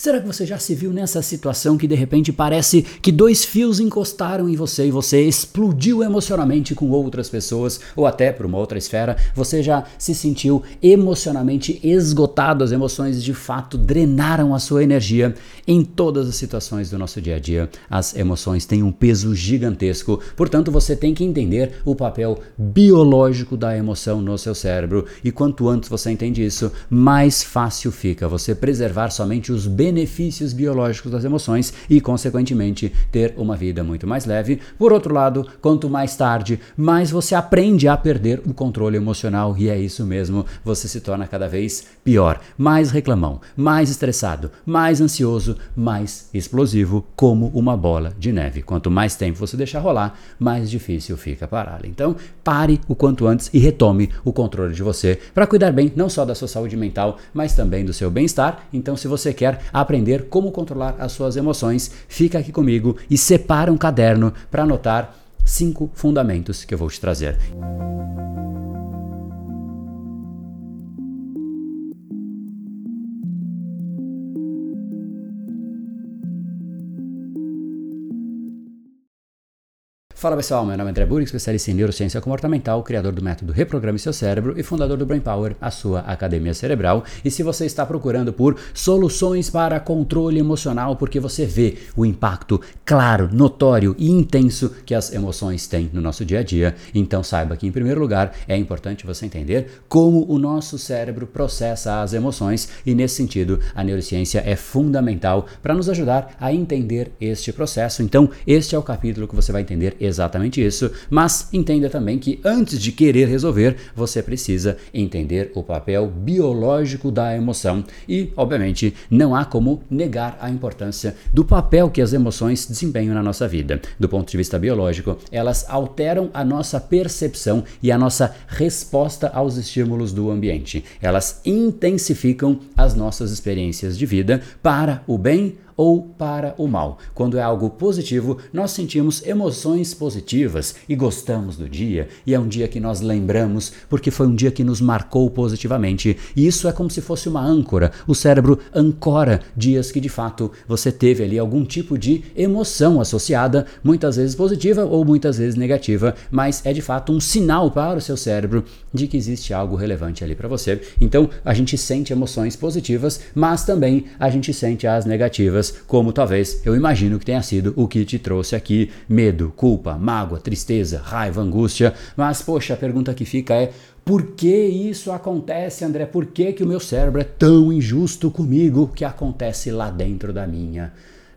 Será que você já se viu nessa situação que de repente parece que dois fios encostaram em você e você explodiu emocionalmente com outras pessoas ou até para uma outra esfera? Você já se sentiu emocionalmente esgotado? As emoções de fato drenaram a sua energia? Em todas as situações do nosso dia a dia, as emoções têm um peso gigantesco, portanto, você tem que entender o papel biológico da emoção no seu cérebro e quanto antes você entende isso, mais fácil fica você preservar somente os benefícios benefícios biológicos das emoções e, consequentemente, ter uma vida muito mais leve. Por outro lado, quanto mais tarde, mais você aprende a perder o controle emocional e é isso mesmo, você se torna cada vez pior, mais reclamão, mais estressado, mais ansioso, mais explosivo, como uma bola de neve. Quanto mais tempo você deixar rolar, mais difícil fica parar. Então, pare o quanto antes e retome o controle de você para cuidar bem não só da sua saúde mental, mas também do seu bem-estar. Então, se você quer aprender como controlar as suas emoções, fica aqui comigo e separa um caderno para anotar cinco fundamentos que eu vou te trazer. Fala pessoal, meu nome é André Burg, especialista em neurociência comportamental, criador do método Reprograme Seu Cérebro e fundador do Brain Power, a sua academia cerebral. E se você está procurando por soluções para controle emocional, porque você vê o impacto claro, notório e intenso que as emoções têm no nosso dia a dia, então saiba que, em primeiro lugar, é importante você entender como o nosso cérebro processa as emoções e, nesse sentido, a neurociência é fundamental para nos ajudar a entender este processo. Então, este é o capítulo que você vai entender exatamente isso, mas entenda também que antes de querer resolver, você precisa entender o papel biológico da emoção e, obviamente, não há como negar a importância do papel que as emoções desempenham na nossa vida. Do ponto de vista biológico, elas alteram a nossa percepção e a nossa resposta aos estímulos do ambiente. Elas intensificam as nossas experiências de vida para o bem ou para o mal. Quando é algo positivo, nós sentimos emoções positivas e gostamos do dia, e é um dia que nós lembramos porque foi um dia que nos marcou positivamente. E isso é como se fosse uma âncora. O cérebro ancora dias que de fato você teve ali algum tipo de emoção associada, muitas vezes positiva ou muitas vezes negativa, mas é de fato um sinal para o seu cérebro de que existe algo relevante ali para você. Então, a gente sente emoções positivas, mas também a gente sente as negativas como talvez eu imagino que tenha sido o que te trouxe aqui: medo, culpa, mágoa, tristeza, raiva, angústia. Mas, poxa, a pergunta que fica é: por que isso acontece, André? Por que, que o meu cérebro é tão injusto comigo que acontece lá dentro da minha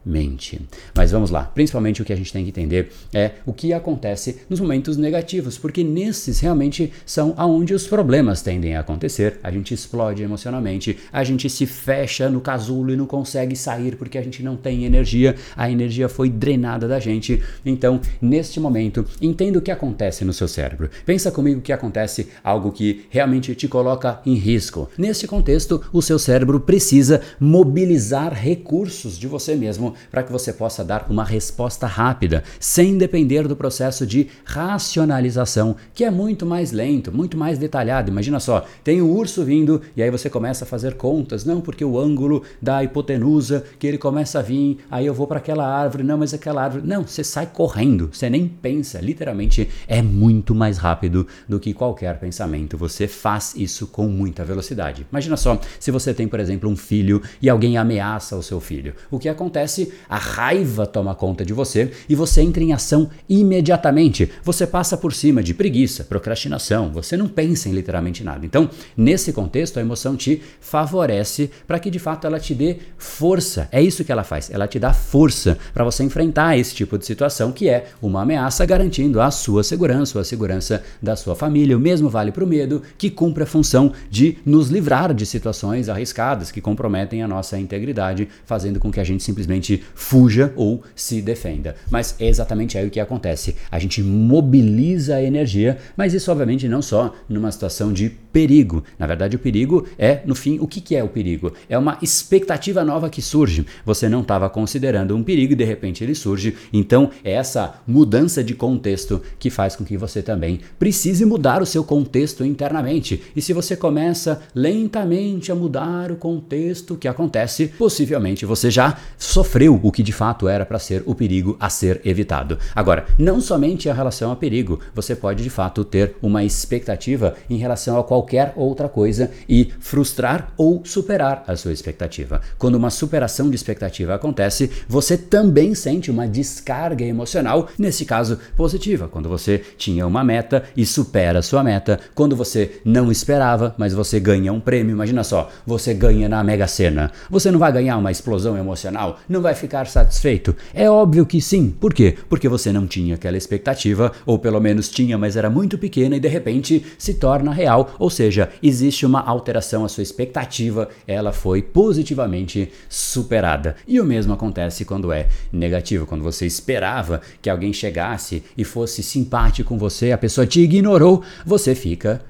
mente. Mas vamos lá, principalmente o que a gente tem que entender é o que acontece nos momentos negativos, porque nesses realmente são aonde os problemas tendem a acontecer. A gente explode emocionalmente, a gente se fecha no casulo e não consegue sair porque a gente não tem energia, a energia foi drenada da gente. Então, neste momento, entenda o que acontece no seu cérebro. Pensa comigo que acontece algo que realmente te coloca em risco. Neste contexto, o seu cérebro precisa mobilizar recursos de você mesmo para que você possa dar uma resposta rápida, sem depender do processo de racionalização, que é muito mais lento, muito mais detalhado. Imagina só, tem o um urso vindo e aí você começa a fazer contas, não porque o ângulo da hipotenusa que ele começa a vir, aí eu vou para aquela árvore, não, mas aquela árvore, não, você sai correndo, você nem pensa, literalmente é muito mais rápido do que qualquer pensamento. Você faz isso com muita velocidade. Imagina só, se você tem, por exemplo, um filho e alguém ameaça o seu filho. O que acontece a raiva toma conta de você e você entra em ação imediatamente. Você passa por cima de preguiça, procrastinação, você não pensa em literalmente nada. Então, nesse contexto, a emoção te favorece para que de fato ela te dê força. É isso que ela faz, ela te dá força para você enfrentar esse tipo de situação que é uma ameaça garantindo a sua segurança, a segurança da sua família. O mesmo vale para o medo, que cumpre a função de nos livrar de situações arriscadas que comprometem a nossa integridade, fazendo com que a gente simplesmente fuja ou se defenda. Mas é exatamente aí o que acontece. A gente mobiliza a energia, mas isso obviamente não só numa situação de perigo. Na verdade, o perigo é, no fim, o que, que é o perigo? É uma expectativa nova que surge. Você não estava considerando um perigo e de repente ele surge. Então, é essa mudança de contexto que faz com que você também precise mudar o seu contexto internamente. E se você começa lentamente a mudar o contexto, que acontece? Possivelmente você já sofreu o que de fato era para ser o perigo a ser evitado. Agora, não somente em relação a perigo, você pode de fato ter uma expectativa em relação a qualquer outra coisa e frustrar ou superar a sua expectativa. Quando uma superação de expectativa acontece, você também sente uma descarga emocional, nesse caso positiva, quando você tinha uma meta e supera a sua meta, quando você não esperava, mas você ganha um prêmio. Imagina só, você ganha na Mega Sena. Você não vai ganhar uma explosão emocional? Não vai ficar satisfeito? É óbvio que sim. Por quê? Porque você não tinha aquela expectativa, ou pelo menos tinha, mas era muito pequena e de repente se torna real, ou seja, existe uma alteração, a sua expectativa, ela foi positivamente superada. E o mesmo acontece quando é negativo, quando você esperava que alguém chegasse e fosse simpático com você, a pessoa te ignorou, você fica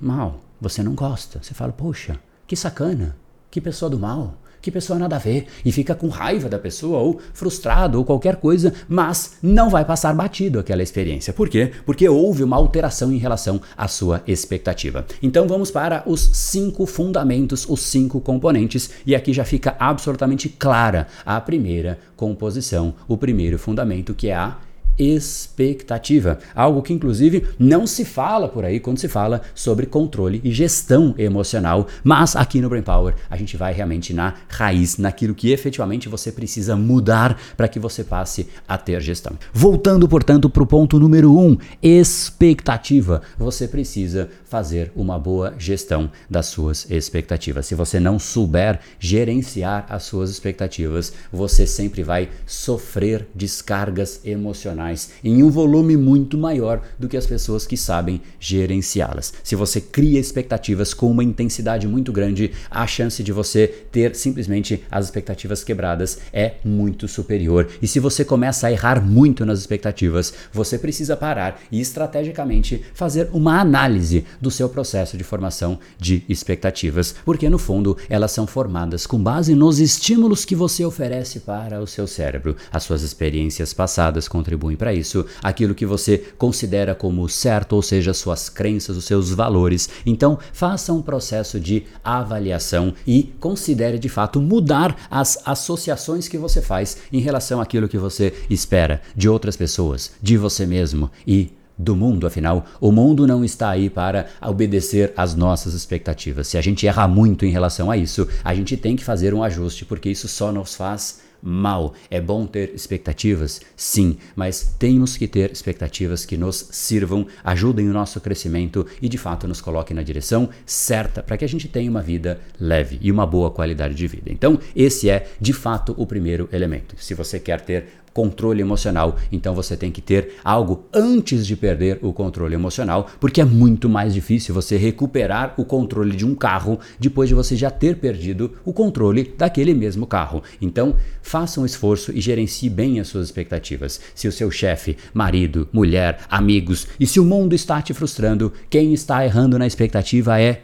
mal, você não gosta. Você fala, poxa, que sacana, que pessoa do mal que pessoa nada a ver e fica com raiva da pessoa ou frustrado ou qualquer coisa, mas não vai passar batido aquela experiência. Por quê? Porque houve uma alteração em relação à sua expectativa. Então vamos para os cinco fundamentos, os cinco componentes, e aqui já fica absolutamente clara a primeira composição, o primeiro fundamento que é a expectativa. Algo que, inclusive, não se fala por aí quando se fala sobre controle e gestão emocional. Mas aqui no Brain Power a gente vai realmente na raiz, naquilo que efetivamente você precisa mudar para que você passe a ter gestão. Voltando, portanto, para o ponto número um: expectativa. Você precisa fazer uma boa gestão das suas expectativas. Se você não souber gerenciar as suas expectativas, você sempre vai sofrer descargas emocionais em um volume muito maior do que as pessoas que sabem gerenciá-las. Se você cria expectativas com uma intensidade muito grande, a chance de você ter simplesmente as expectativas quebradas é muito superior. E se você começa a errar muito nas expectativas, você precisa parar e estrategicamente fazer uma análise do seu processo de formação de expectativas, porque no fundo elas são formadas com base nos estímulos que você oferece para o seu cérebro. As suas experiências passadas contribuem para isso, aquilo que você considera como certo, ou seja, suas crenças, os seus valores. Então, faça um processo de avaliação e considere de fato mudar as associações que você faz em relação àquilo que você espera de outras pessoas, de você mesmo e do mundo, afinal, o mundo não está aí para obedecer às nossas expectativas. Se a gente erra muito em relação a isso, a gente tem que fazer um ajuste, porque isso só nos faz mal. É bom ter expectativas? Sim, mas temos que ter expectativas que nos sirvam, ajudem o nosso crescimento e de fato nos coloquem na direção certa para que a gente tenha uma vida leve e uma boa qualidade de vida. Então, esse é de fato o primeiro elemento. Se você quer ter controle emocional. Então você tem que ter algo antes de perder o controle emocional, porque é muito mais difícil você recuperar o controle de um carro depois de você já ter perdido o controle daquele mesmo carro. Então, faça um esforço e gerencie bem as suas expectativas. Se o seu chefe, marido, mulher, amigos e se o mundo está te frustrando, quem está errando na expectativa é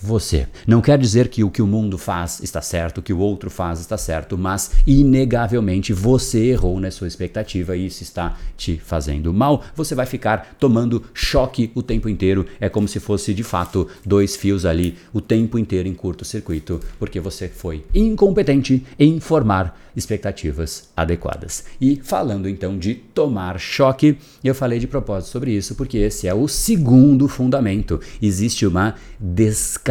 você. Não quer dizer que o que o mundo faz está certo, o que o outro faz está certo, mas inegavelmente você errou na sua expectativa e isso está te fazendo mal. Você vai ficar tomando choque o tempo inteiro. É como se fosse de fato dois fios ali o tempo inteiro em curto-circuito, porque você foi incompetente em formar expectativas adequadas. E falando então de tomar choque, eu falei de propósito sobre isso porque esse é o segundo fundamento. Existe uma descarga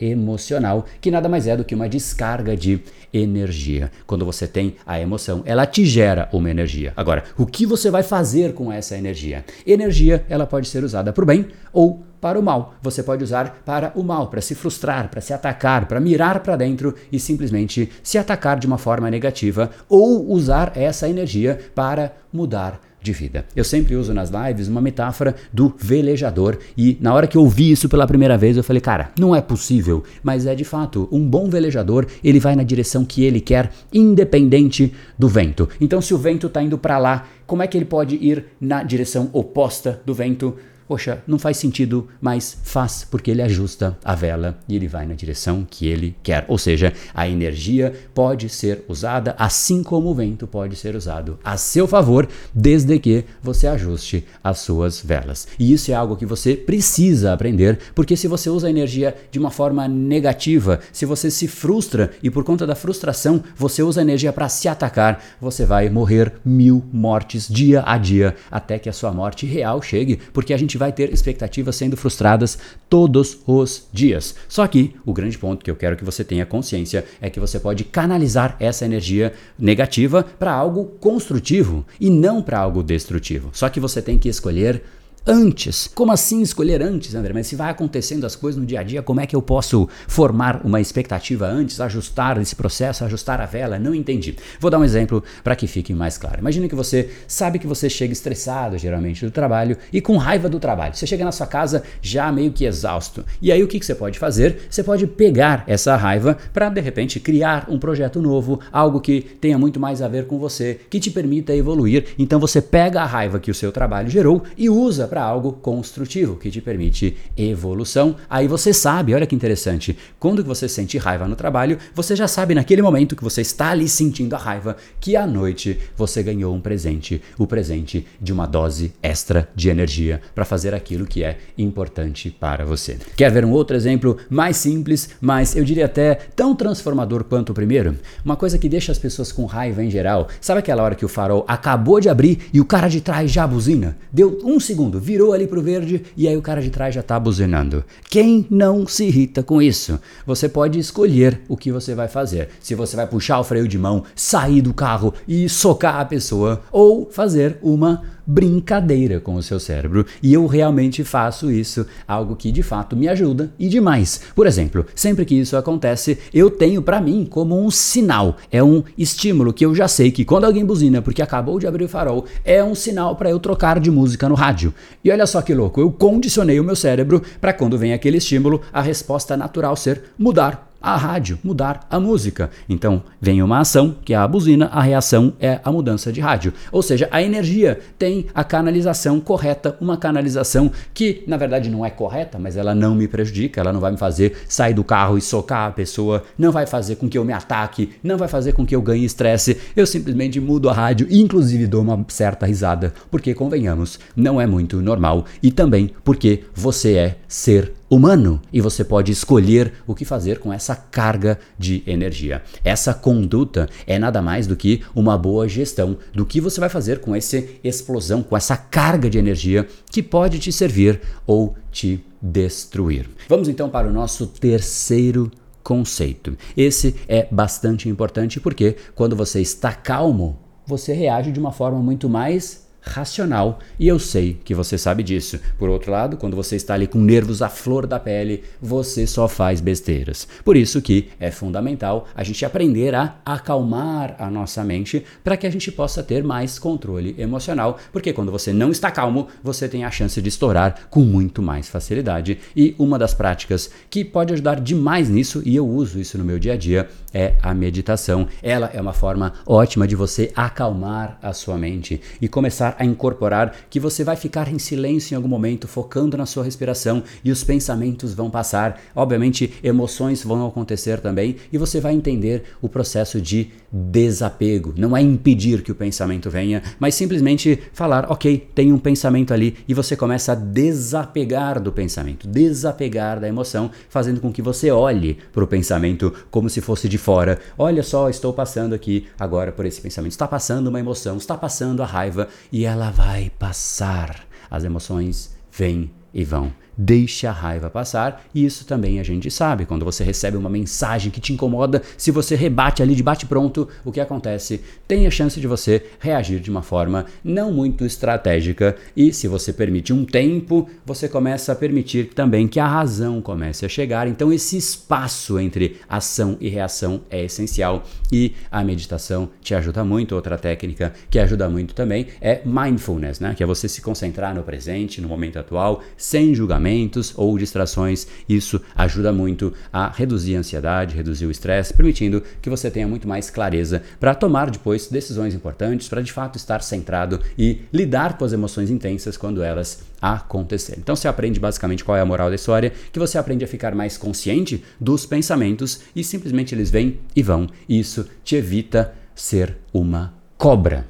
emocional, que nada mais é do que uma descarga de energia. Quando você tem a emoção, ela te gera uma energia. Agora, o que você vai fazer com essa energia? Energia, ela pode ser usada para o bem ou para o mal. Você pode usar para o mal, para se frustrar, para se atacar, para mirar para dentro e simplesmente se atacar de uma forma negativa ou usar essa energia para mudar de vida. Eu sempre uso nas lives uma metáfora do velejador e na hora que eu ouvi isso pela primeira vez eu falei, cara, não é possível, mas é de fato, um bom velejador, ele vai na direção que ele quer, independente do vento. Então se o vento está indo para lá, como é que ele pode ir na direção oposta do vento? Poxa, não faz sentido, mas faz porque ele ajusta a vela e ele vai na direção que ele quer. Ou seja, a energia pode ser usada assim como o vento pode ser usado a seu favor, desde que você ajuste as suas velas. E isso é algo que você precisa aprender, porque se você usa a energia de uma forma negativa, se você se frustra e por conta da frustração você usa a energia para se atacar, você vai morrer mil mortes dia a dia até que a sua morte real chegue, porque a gente vai ter expectativas sendo frustradas todos os dias. Só que o grande ponto que eu quero que você tenha consciência é que você pode canalizar essa energia negativa para algo construtivo e não para algo destrutivo. Só que você tem que escolher antes. Como assim escolher antes, André? Mas se vai acontecendo as coisas no dia a dia, como é que eu posso formar uma expectativa antes, ajustar esse processo, ajustar a vela? Não entendi. Vou dar um exemplo para que fique mais claro. Imagina que você sabe que você chega estressado, geralmente, do trabalho e com raiva do trabalho. Você chega na sua casa já meio que exausto. E aí o que, que você pode fazer? Você pode pegar essa raiva para, de repente, criar um projeto novo, algo que tenha muito mais a ver com você, que te permita evoluir. Então você pega a raiva que o seu trabalho gerou e usa para algo construtivo, que te permite evolução. Aí você sabe, olha que interessante, quando você sente raiva no trabalho, você já sabe naquele momento que você está ali sentindo a raiva, que à noite você ganhou um presente, o presente de uma dose extra de energia para fazer aquilo que é importante para você. Quer ver um outro exemplo mais simples, mas eu diria até tão transformador quanto o primeiro? Uma coisa que deixa as pessoas com raiva em geral. Sabe aquela hora que o farol acabou de abrir e o cara de trás já buzina? Deu um segundo, virou ali pro verde e aí o cara de trás já tá buzinando. Quem não se irrita com isso? Você pode escolher o que você vai fazer. Se você vai puxar o freio de mão, sair do carro e socar a pessoa ou fazer uma brincadeira com o seu cérebro. E eu realmente faço isso, algo que de fato me ajuda e demais. Por exemplo, sempre que isso acontece, eu tenho para mim como um sinal, é um estímulo que eu já sei que quando alguém buzina porque acabou de abrir o farol, é um sinal para eu trocar de música no rádio. E olha só que louco, eu condicionei o meu cérebro para quando vem aquele estímulo, a resposta natural ser mudar a rádio, mudar a música. Então, vem uma ação, que é a buzina, a reação é a mudança de rádio. Ou seja, a energia tem a canalização correta, uma canalização que, na verdade, não é correta, mas ela não me prejudica, ela não vai me fazer sair do carro e socar a pessoa, não vai fazer com que eu me ataque, não vai fazer com que eu ganhe estresse. Eu simplesmente mudo a rádio, inclusive dou uma certa risada, porque, convenhamos, não é muito normal e também porque você é ser humano e você pode escolher o que fazer com essa carga de energia. Essa conduta é nada mais do que uma boa gestão do que você vai fazer com essa explosão, com essa carga de energia que pode te servir ou te destruir. Vamos então para o nosso terceiro conceito. Esse é bastante importante porque quando você está calmo, você reage de uma forma muito mais racional e eu sei que você sabe disso. Por outro lado, quando você está ali com nervos à flor da pele, você só faz besteiras. Por isso que é fundamental a gente aprender a acalmar a nossa mente para que a gente possa ter mais controle emocional, porque quando você não está calmo, você tem a chance de estourar com muito mais facilidade. E uma das práticas que pode ajudar demais nisso, e eu uso isso no meu dia a dia, é a meditação. Ela é uma forma ótima de você acalmar a sua mente e começar começar a incorporar que você vai ficar em silêncio em algum momento, focando na sua respiração e os pensamentos vão passar. Obviamente, emoções vão acontecer também e você vai entender o processo de desapego. Não é impedir que o pensamento venha, mas simplesmente falar, ok, tem um pensamento ali e você começa a desapegar do pensamento, desapegar da emoção, fazendo com que você olhe para o pensamento como se fosse de fora. Olha só, estou passando aqui agora por esse pensamento. Está passando uma emoção, está passando a raiva e ela vai passar. As emoções vêm e vão. Deixe a raiva passar. E isso também a gente sabe. Quando você recebe uma mensagem que te incomoda, se você rebate ali de bate-pronto, o que acontece? Tem a chance de você reagir de uma forma não muito estratégica. E se você permite um tempo, você começa a permitir também que a razão comece a chegar. Então, esse espaço entre ação e reação é essencial. E a meditação te ajuda muito. Outra técnica que ajuda muito também é mindfulness, né? que é você se concentrar no presente, no momento atual, sem julgamentos ou distrações. Isso ajuda muito a reduzir a ansiedade, reduzir o estresse, permitindo que você tenha muito mais clareza para tomar depois decisões importantes, para de fato estar centrado e lidar com as emoções intensas quando elas acontecerem. Então você aprende basicamente qual é a moral da história, que você aprende a ficar mais consciente dos pensamentos e simplesmente eles vêm e vão. E isso te evita ser uma cobra.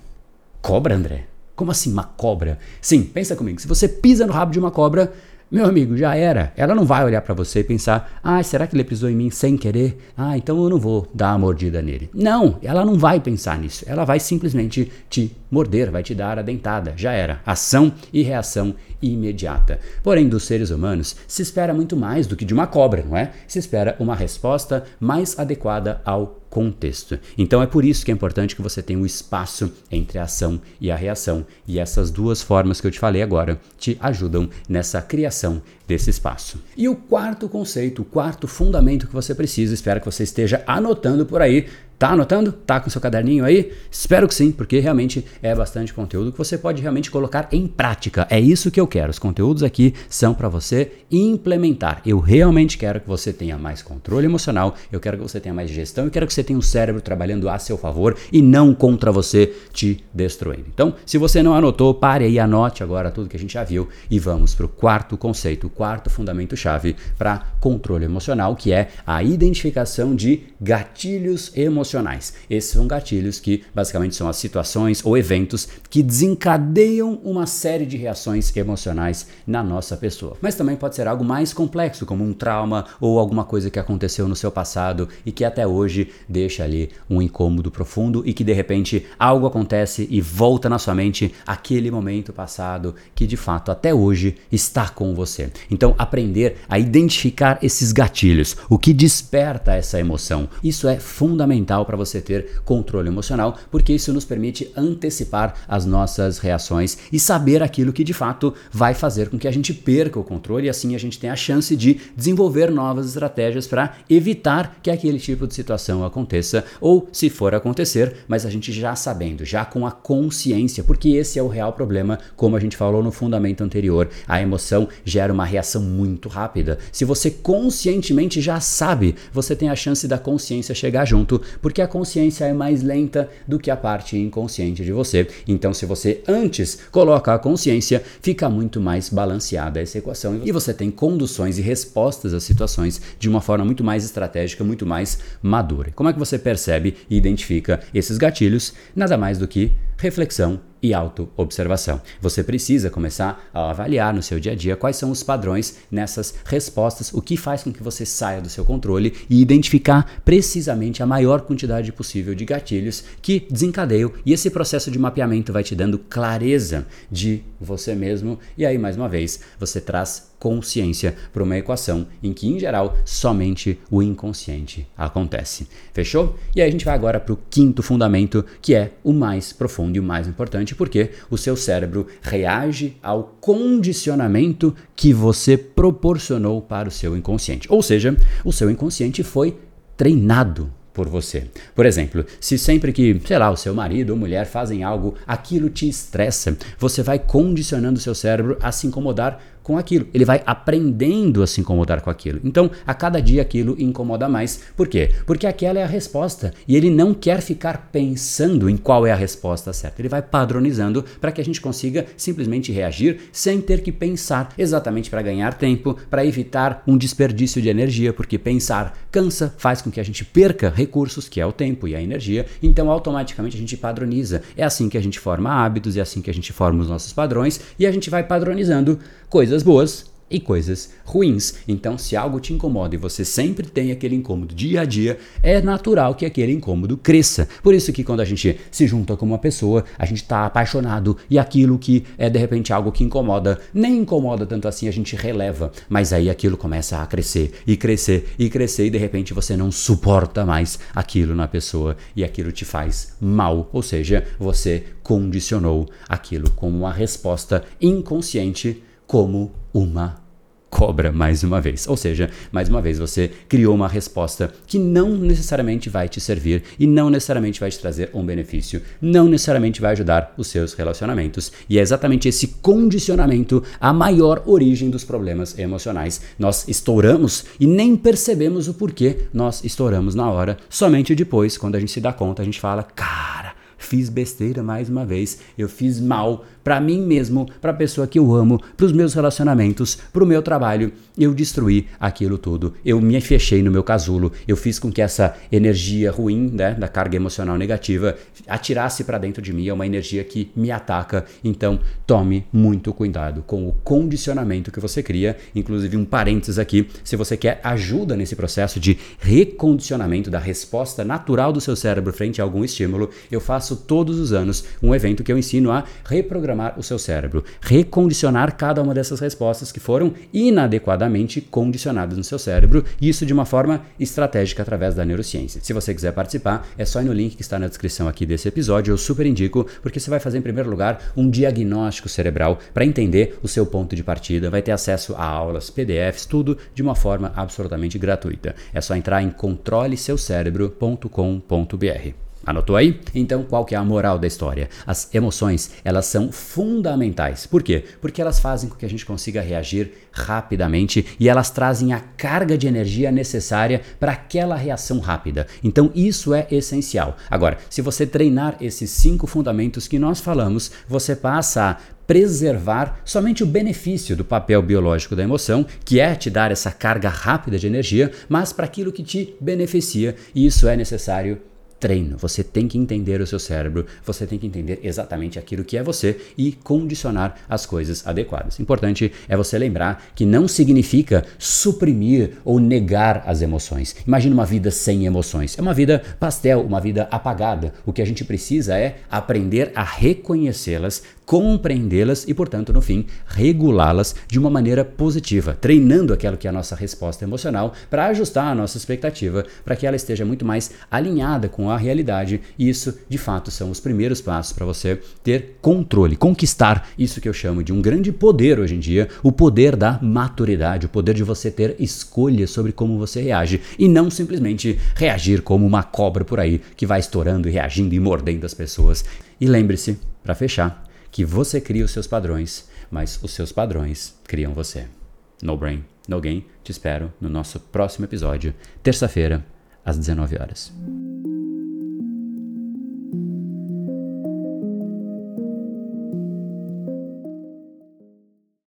Cobra, André? Como assim uma cobra? Sim, pensa comigo. Se você pisa no rabo de uma cobra, meu amigo, já era. Ela não vai olhar para você e pensar: "Ah, será que ele pisou em mim sem querer? Ah, então eu não vou dar uma mordida nele". Não, ela não vai pensar nisso. Ela vai simplesmente te morder, vai te dar a dentada. Já era. Ação e reação imediata. Porém, dos seres humanos se espera muito mais do que de uma cobra, não é? Se espera uma resposta mais adequada ao contexto. Então é por isso que é importante que você tenha um espaço entre a ação e a reação. E essas duas formas que eu te falei agora te ajudam nessa criação desse espaço. E o quarto conceito, o quarto fundamento que você precisa, espero que você esteja anotando por aí, Tá anotando? Tá com seu caderninho aí? Espero que sim, porque realmente é bastante conteúdo que você pode realmente colocar em prática. É isso que eu quero. Os conteúdos aqui são para você implementar. Eu realmente quero que você tenha mais controle emocional, eu quero que você tenha mais gestão, eu quero que você tenha um cérebro trabalhando a seu favor e não contra você, te destruindo. Então, se você não anotou, pare aí, anote agora tudo que a gente já viu e vamos para o quarto conceito, o quarto fundamento chave para controle emocional, que é a identificação de gatilhos emocionais emocionais. Esses são gatilhos que basicamente são as situações ou eventos que desencadeiam uma série de reações emocionais na nossa pessoa. Mas também pode ser algo mais complexo, como um trauma ou alguma coisa que aconteceu no seu passado e que até hoje deixa ali um incômodo profundo e que de repente algo acontece e volta na sua mente aquele momento passado que de fato até hoje está com você. Então, aprender a identificar esses gatilhos, o que desperta essa emoção, isso é fundamental fundamental para você ter controle emocional, porque isso nos permite antecipar as nossas reações e saber aquilo que de fato vai fazer com que a gente perca o controle e assim a gente tenha a chance de desenvolver novas estratégias para evitar que aquele tipo de situação aconteça ou se for acontecer, mas a gente já sabendo, já com a consciência, porque esse é o real problema, como a gente falou no fundamento anterior, a emoção gera uma reação muito rápida. Se você conscientemente já sabe, você tem a chance da consciência chegar junto, porque a consciência é mais lenta do que a parte inconsciente de você. Então, se você antes coloca a consciência, fica muito mais balanceada essa equação e você tem conduções e respostas às situações de uma forma muito mais estratégica, muito mais madura. Como é que você percebe e identifica esses gatilhos? Nada mais do que reflexão e autoobservação. Você precisa começar a avaliar no seu dia a dia quais são os padrões nessas respostas, o que faz com que você saia do seu controle e identificar precisamente a maior quantidade possível de gatilhos que desencadeiam. E esse processo de mapeamento vai te dando clareza de você mesmo. E aí, mais uma vez, você traz consciência para uma equação em que, em geral, somente o inconsciente acontece. Fechou? E aí a gente vai agora para o quinto fundamento, que é o mais profundo e o mais importante, porque o seu cérebro reage ao condicionamento que você proporcionou para o seu inconsciente. Ou seja, o seu inconsciente foi treinado por você. Por exemplo, se sempre que, sei lá, o seu marido ou mulher fazem algo, aquilo te estressa, você vai condicionando o seu cérebro a se incomodar com aquilo. Ele vai aprendendo a se incomodar com aquilo. Então, a cada dia aquilo incomoda mais. Por quê? Porque aquela é a resposta e ele não quer ficar pensando em qual é a resposta certa. Ele vai padronizando para que a gente consiga simplesmente reagir sem ter que pensar, exatamente para ganhar tempo, para evitar um desperdício de energia, porque pensar cansa, faz com que a gente perca recursos, que é o tempo e a energia. Então, automaticamente a gente padroniza. É assim que a gente forma hábitos, é assim que a gente forma os nossos padrões e a gente vai padronizando coisas boas e coisas ruins. Então, se algo te incomoda e você sempre tem aquele incômodo dia a dia, é natural que aquele incômodo cresça. Por isso que quando a gente se junta com uma pessoa, a gente está apaixonado e aquilo que é de repente algo que incomoda, nem incomoda tanto assim, a gente releva, mas aí aquilo começa a crescer e crescer e crescer e de repente você não suporta mais aquilo na pessoa e aquilo te faz mal, ou seja, você condicionou aquilo como uma resposta inconsciente como uma cobra mais uma vez. Ou seja, mais uma vez você criou uma resposta que não necessariamente vai te servir e não necessariamente vai te trazer um benefício, não necessariamente vai ajudar os seus relacionamentos. E é exatamente esse condicionamento a maior origem dos problemas emocionais. Nós estouramos e nem percebemos o porquê nós estouramos na hora. Somente depois, quando a gente se dá conta, a gente fala: "Cara, fiz besteira mais uma vez, eu fiz mal para mim mesmo, para a pessoa que eu amo, para os meus relacionamentos, para o meu trabalho. Eu destruí aquilo tudo. Eu me fechei no meu casulo. Eu fiz com que essa energia ruim, né, da carga emocional negativa, atirasse para dentro de mim. É uma energia que me ataca. Então, tome muito cuidado com o condicionamento que você cria. Inclusive, um parênteses aqui: se você quer ajuda nesse processo de recondicionamento da resposta natural do seu cérebro frente a algum estímulo, eu faço todos os anos um evento que eu ensino a reprogramar o seu cérebro, recondicionar cada uma dessas respostas que foram inadequadamente condicionadas no seu cérebro, e isso de uma forma estratégica através da neurociência. Se você quiser participar, é só ir no link que está na descrição aqui desse episódio, eu super indico, porque você vai fazer em primeiro lugar um diagnóstico cerebral para entender o seu ponto de partida, vai ter acesso a aulas, PDFs, tudo de uma forma absolutamente gratuita. É só entrar em controleseucerebro.com.br. Anotou aí? Então, qual que é a moral da história? As emoções, elas são fundamentais. Por quê? Porque elas fazem com que a gente consiga reagir rapidamente e elas trazem a carga de energia necessária para aquela reação rápida. Então, isso é essencial. Agora, se você treinar esses cinco fundamentos que nós falamos, você passa a preservar somente o benefício do papel biológico da emoção, que é te dar essa carga rápida de energia, mas para aquilo que te beneficia, e isso é necessário treino. Você tem que entender o seu cérebro, você tem que entender exatamente aquilo que é você e condicionar as coisas adequadas. Importante é você lembrar que não significa suprimir ou negar as emoções. Imagina uma vida sem emoções. É uma vida pastel, uma vida apagada. O que a gente precisa é aprender a reconhecê-las, compreendê-las e, portanto, no fim, regulá-las de uma maneira positiva, treinando aquilo que é a nossa resposta emocional para ajustar a nossa expectativa, para que ela esteja muito mais alinhada com a realidade. E isso, de fato, são os primeiros passos para você ter controle, conquistar isso que eu chamo de um grande poder hoje em dia, o poder da maturidade, o poder de você ter escolha sobre como você reage e não simplesmente reagir como uma cobra por aí que vai estourando e reagindo e mordendo as pessoas. E lembre-se, para fechar, que você cria os seus padrões, mas os seus padrões criam você. No Brain, No Gain, te espero no nosso próximo episódio, terça-feira, às 19 horas.